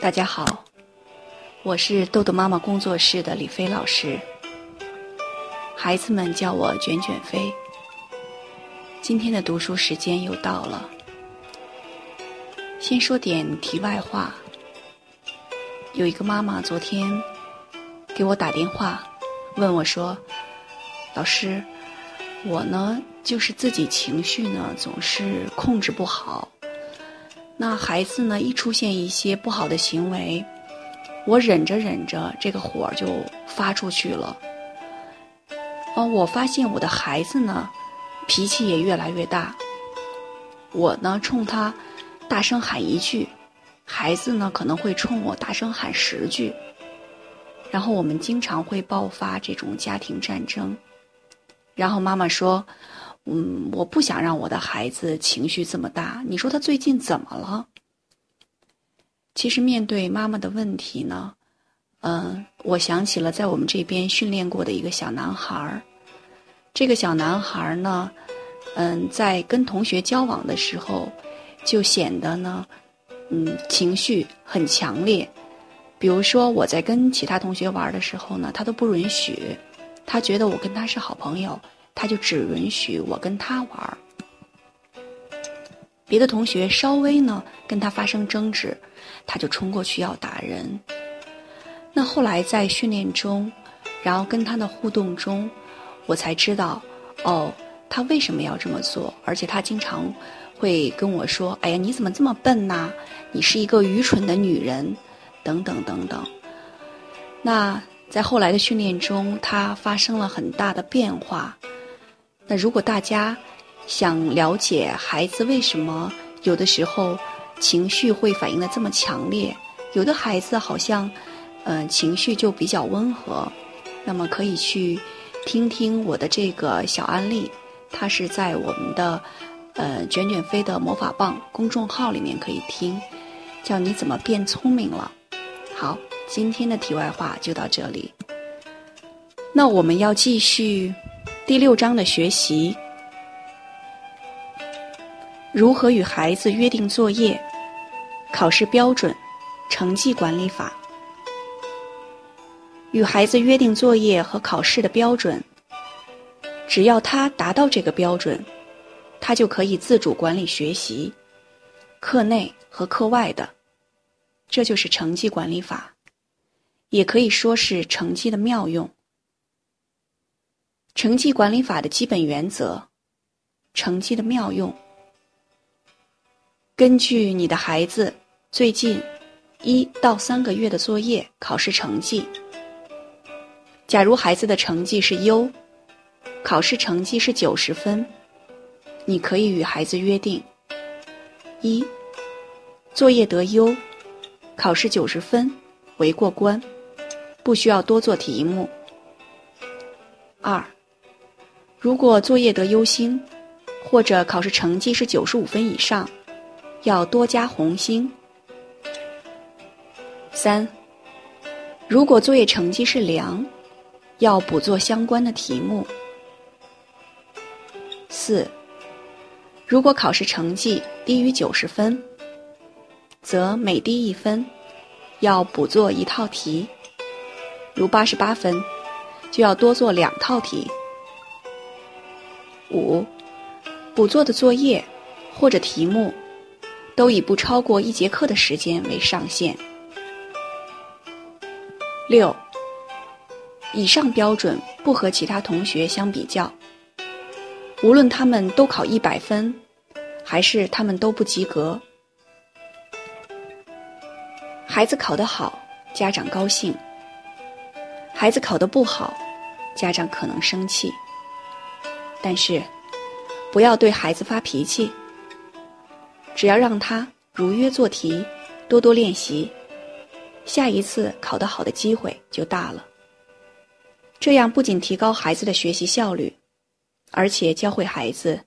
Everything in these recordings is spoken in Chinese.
大家好，我是豆豆妈妈工作室的李飞老师，孩子们叫我卷卷飞。今天的读书时间又到了，先说点题外话。有一个妈妈昨天给我打电话，问我说：“老师，我呢就是自己情绪呢总是控制不好。”那孩子呢？一出现一些不好的行为，我忍着忍着，这个火就发出去了。哦，我发现我的孩子呢，脾气也越来越大。我呢，冲他大声喊一句，孩子呢可能会冲我大声喊十句。然后我们经常会爆发这种家庭战争。然后妈妈说。嗯，我不想让我的孩子情绪这么大。你说他最近怎么了？其实面对妈妈的问题呢，嗯，我想起了在我们这边训练过的一个小男孩儿。这个小男孩儿呢，嗯，在跟同学交往的时候，就显得呢，嗯，情绪很强烈。比如说我在跟其他同学玩的时候呢，他都不允许，他觉得我跟他是好朋友。他就只允许我跟他玩儿，别的同学稍微呢跟他发生争执，他就冲过去要打人。那后来在训练中，然后跟他的互动中，我才知道，哦，他为什么要这么做？而且他经常会跟我说：“哎呀，你怎么这么笨呐？你是一个愚蠢的女人，等等等等。”那在后来的训练中，他发生了很大的变化。那如果大家想了解孩子为什么有的时候情绪会反应的这么强烈，有的孩子好像嗯情绪就比较温和，那么可以去听听我的这个小案例，它是在我们的呃卷卷飞的魔法棒公众号里面可以听，叫你怎么变聪明了。好，今天的题外话就到这里，那我们要继续。第六章的学习，如何与孩子约定作业、考试标准、成绩管理法。与孩子约定作业和考试的标准，只要他达到这个标准，他就可以自主管理学习，课内和课外的。这就是成绩管理法，也可以说是成绩的妙用。成绩管理法的基本原则，成绩的妙用。根据你的孩子最近一到三个月的作业、考试成绩，假如孩子的成绩是优，考试成绩是九十分，你可以与孩子约定：一，作业得优，考试九十分为过关，不需要多做题目。二。如果作业得优星，或者考试成绩是九十五分以上，要多加红星。三，如果作业成绩是良，要补做相关的题目。四，如果考试成绩低于九十分，则每低一分，要补做一套题。如八十八分，就要多做两套题。五，补做的作业或者题目，都以不超过一节课的时间为上限。六，以上标准不和其他同学相比较，无论他们都考一百分，还是他们都不及格。孩子考得好，家长高兴；孩子考得不好，家长可能生气。但是，不要对孩子发脾气。只要让他如约做题，多多练习，下一次考得好的机会就大了。这样不仅提高孩子的学习效率，而且教会孩子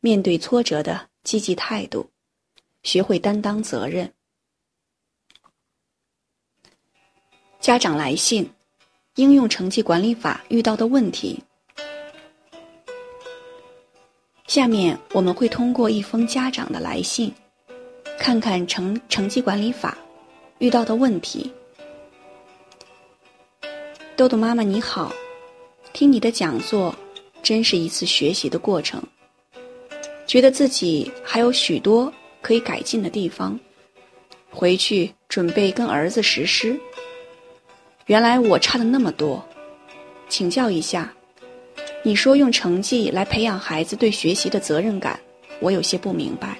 面对挫折的积极态度，学会担当责任。家长来信，应用成绩管理法遇到的问题。下面我们会通过一封家长的来信，看看成成绩管理法遇到的问题。豆豆妈妈你好，听你的讲座，真是一次学习的过程。觉得自己还有许多可以改进的地方，回去准备跟儿子实施。原来我差的那么多，请教一下，你说用成绩来培养孩子对学习的责任感，我有些不明白。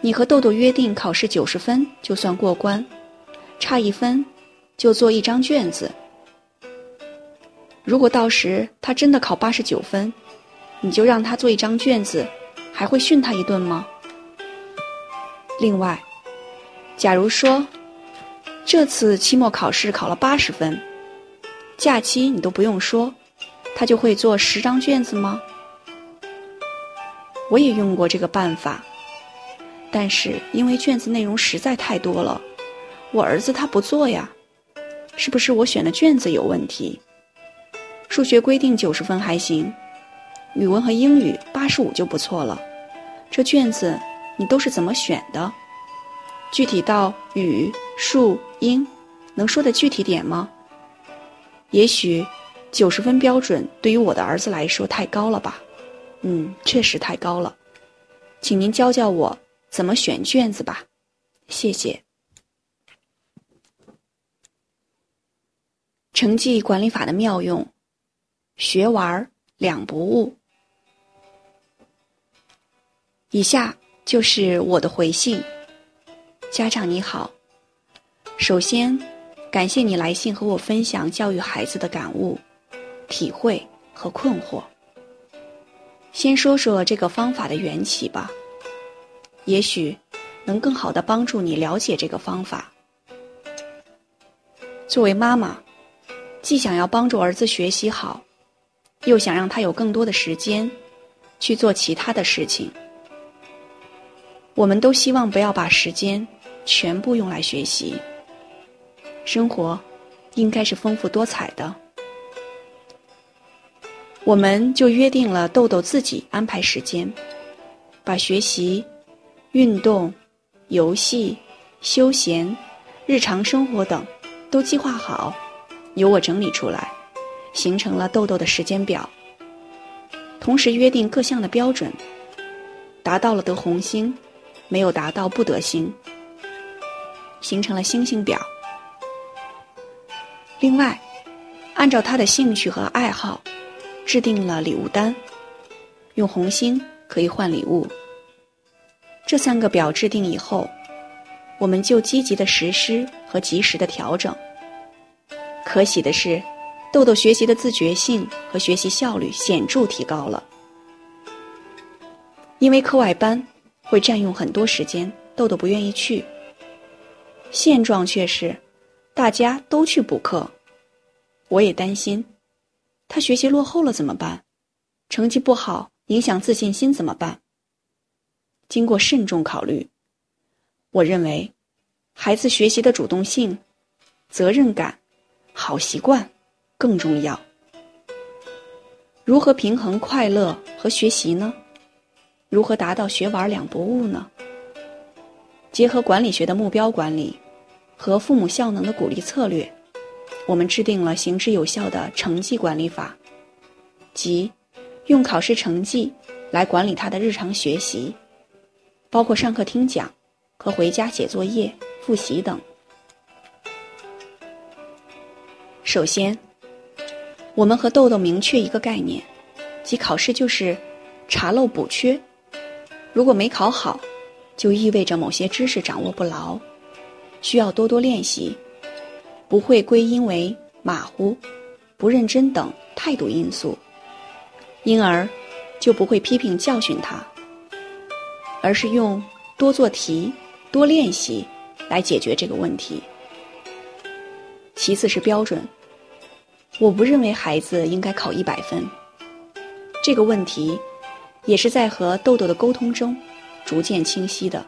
你和豆豆约定考试九十分就算过关，差一分就做一张卷子。如果到时他真的考八十九分，你就让他做一张卷子，还会训他一顿吗？另外，假如说这次期末考试考了八十分，假期你都不用说，他就会做十张卷子吗？我也用过这个办法。但是因为卷子内容实在太多了，我儿子他不做呀，是不是我选的卷子有问题？数学规定九十分还行，语文和英语八十五就不错了。这卷子你都是怎么选的？具体到语、数、英，能说的具体点吗？也许九十分标准对于我的儿子来说太高了吧？嗯，确实太高了，请您教教我。怎么选卷子吧？谢谢。成绩管理法的妙用，学玩两不误。以下就是我的回信：家长你好，首先感谢你来信和我分享教育孩子的感悟、体会和困惑。先说说这个方法的缘起吧。也许能更好的帮助你了解这个方法。作为妈妈，既想要帮助儿子学习好，又想让他有更多的时间去做其他的事情。我们都希望不要把时间全部用来学习。生活应该是丰富多彩的。我们就约定了豆豆自己安排时间，把学习。运动、游戏、休闲、日常生活等，都计划好，由我整理出来，形成了豆豆的时间表。同时约定各项的标准，达到了得红星，没有达到不得星，形成了星星表。另外，按照他的兴趣和爱好，制定了礼物单，用红星可以换礼物。这三个表制定以后，我们就积极的实施和及时的调整。可喜的是，豆豆学习的自觉性和学习效率显著提高了。因为课外班会占用很多时间，豆豆不愿意去。现状却是，大家都去补课，我也担心，他学习落后了怎么办？成绩不好影响自信心怎么办？经过慎重考虑，我认为，孩子学习的主动性、责任感、好习惯更重要。如何平衡快乐和学习呢？如何达到学玩两不误呢？结合管理学的目标管理和父母效能的鼓励策略，我们制定了行之有效的成绩管理法，即用考试成绩来管理他的日常学习。包括上课听讲和回家写作业、复习等。首先，我们和豆豆明确一个概念，即考试就是查漏补缺。如果没考好，就意味着某些知识掌握不牢，需要多多练习。不会归因为马虎、不认真等态度因素，因而就不会批评教训他。而是用多做题、多练习来解决这个问题。其次是标准，我不认为孩子应该考一百分。这个问题也是在和豆豆的沟通中逐渐清晰的。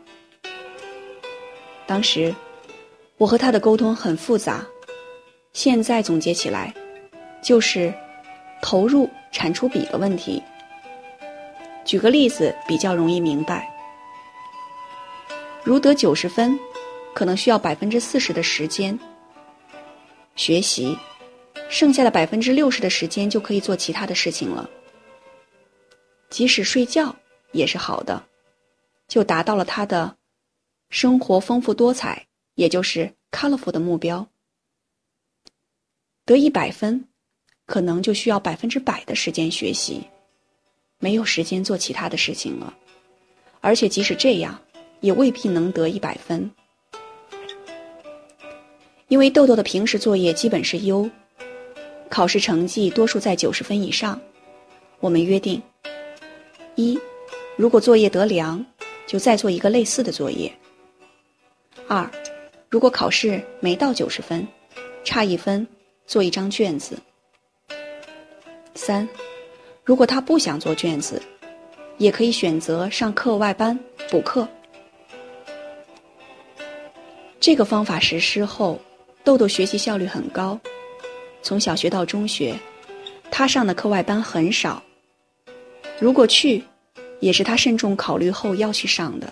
当时我和他的沟通很复杂，现在总结起来就是投入产出比的问题。举个例子比较容易明白。如得九十分，可能需要百分之四十的时间学习，剩下的百分之六十的时间就可以做其他的事情了。即使睡觉也是好的，就达到了他的生活丰富多彩，也就是 colorful 的目标。得一百分，可能就需要百分之百的时间学习，没有时间做其他的事情了。而且即使这样，也未必能得一百分。因为豆豆的平时作业基本是优，考试成绩多数在九十分以上。我们约定：一，如果作业得良，就再做一个类似的作业；二，如果考试没到九十分，差一分，做一张卷子；三，如果他不想做卷子，也可以选择上课外班补课。这个方法实施后。豆豆学习效率很高，从小学到中学，他上的课外班很少。如果去，也是他慎重考虑后要去上的。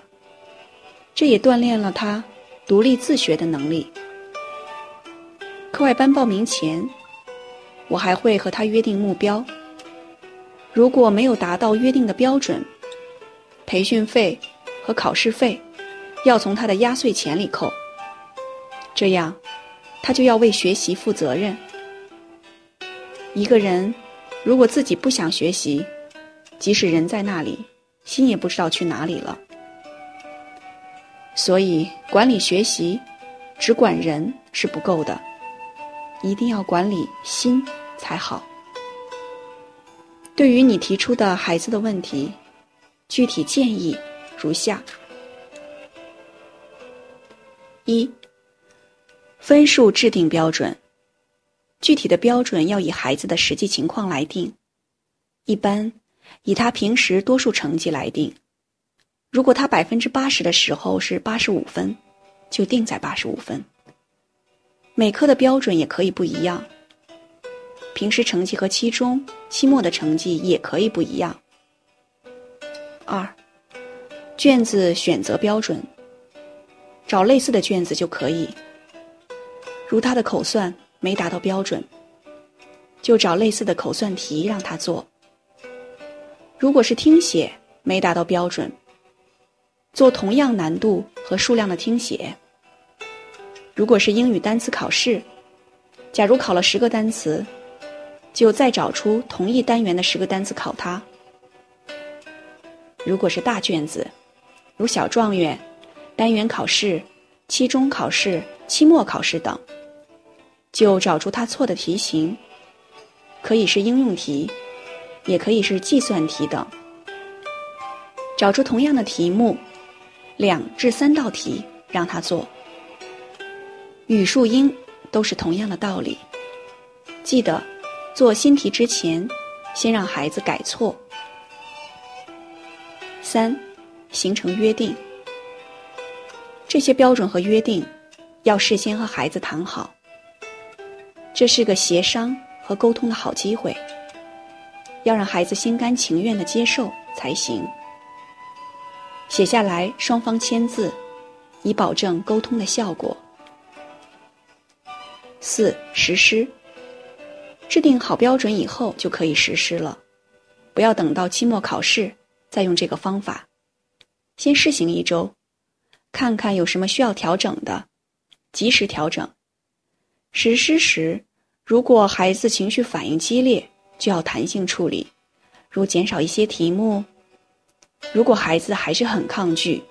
这也锻炼了他独立自学的能力。课外班报名前，我还会和他约定目标。如果没有达到约定的标准，培训费和考试费要从他的压岁钱里扣。这样。他就要为学习负责任。一个人如果自己不想学习，即使人在那里，心也不知道去哪里了。所以，管理学习，只管人是不够的，一定要管理心才好。对于你提出的孩子的问题，具体建议如下：一。分数制定标准，具体的标准要以孩子的实际情况来定，一般以他平时多数成绩来定。如果他百分之八十的时候是八十五分，就定在八十五分。每科的标准也可以不一样，平时成绩和期中、期末的成绩也可以不一样。二，卷子选择标准，找类似的卷子就可以。如他的口算没达到标准，就找类似的口算题让他做。如果是听写没达到标准，做同样难度和数量的听写。如果是英语单词考试，假如考了十个单词，就再找出同一单元的十个单词考他。如果是大卷子，如小状元、单元考试、期中考试、期末考试等。就找出他错的题型，可以是应用题，也可以是计算题等。找出同样的题目，两至三道题让他做。语数英都是同样的道理。记得做新题之前，先让孩子改错。三，形成约定。这些标准和约定，要事先和孩子谈好。这是个协商和沟通的好机会，要让孩子心甘情愿的接受才行。写下来，双方签字，以保证沟通的效果。四、实施。制定好标准以后就可以实施了，不要等到期末考试再用这个方法，先试行一周，看看有什么需要调整的，及时调整。实施时。如果孩子情绪反应激烈，就要弹性处理，如减少一些题目。如果孩子还是很抗拒，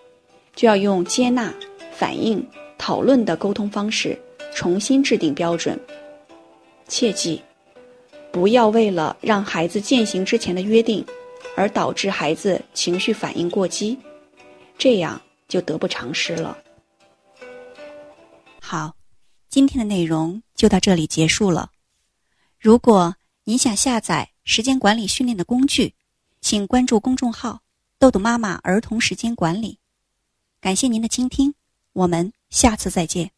就要用接纳、反应、讨论的沟通方式重新制定标准。切记，不要为了让孩子践行之前的约定，而导致孩子情绪反应过激，这样就得不偿失了。好。今天的内容就到这里结束了。如果您想下载时间管理训练的工具，请关注公众号“豆豆妈妈儿童时间管理”。感谢您的倾听，我们下次再见。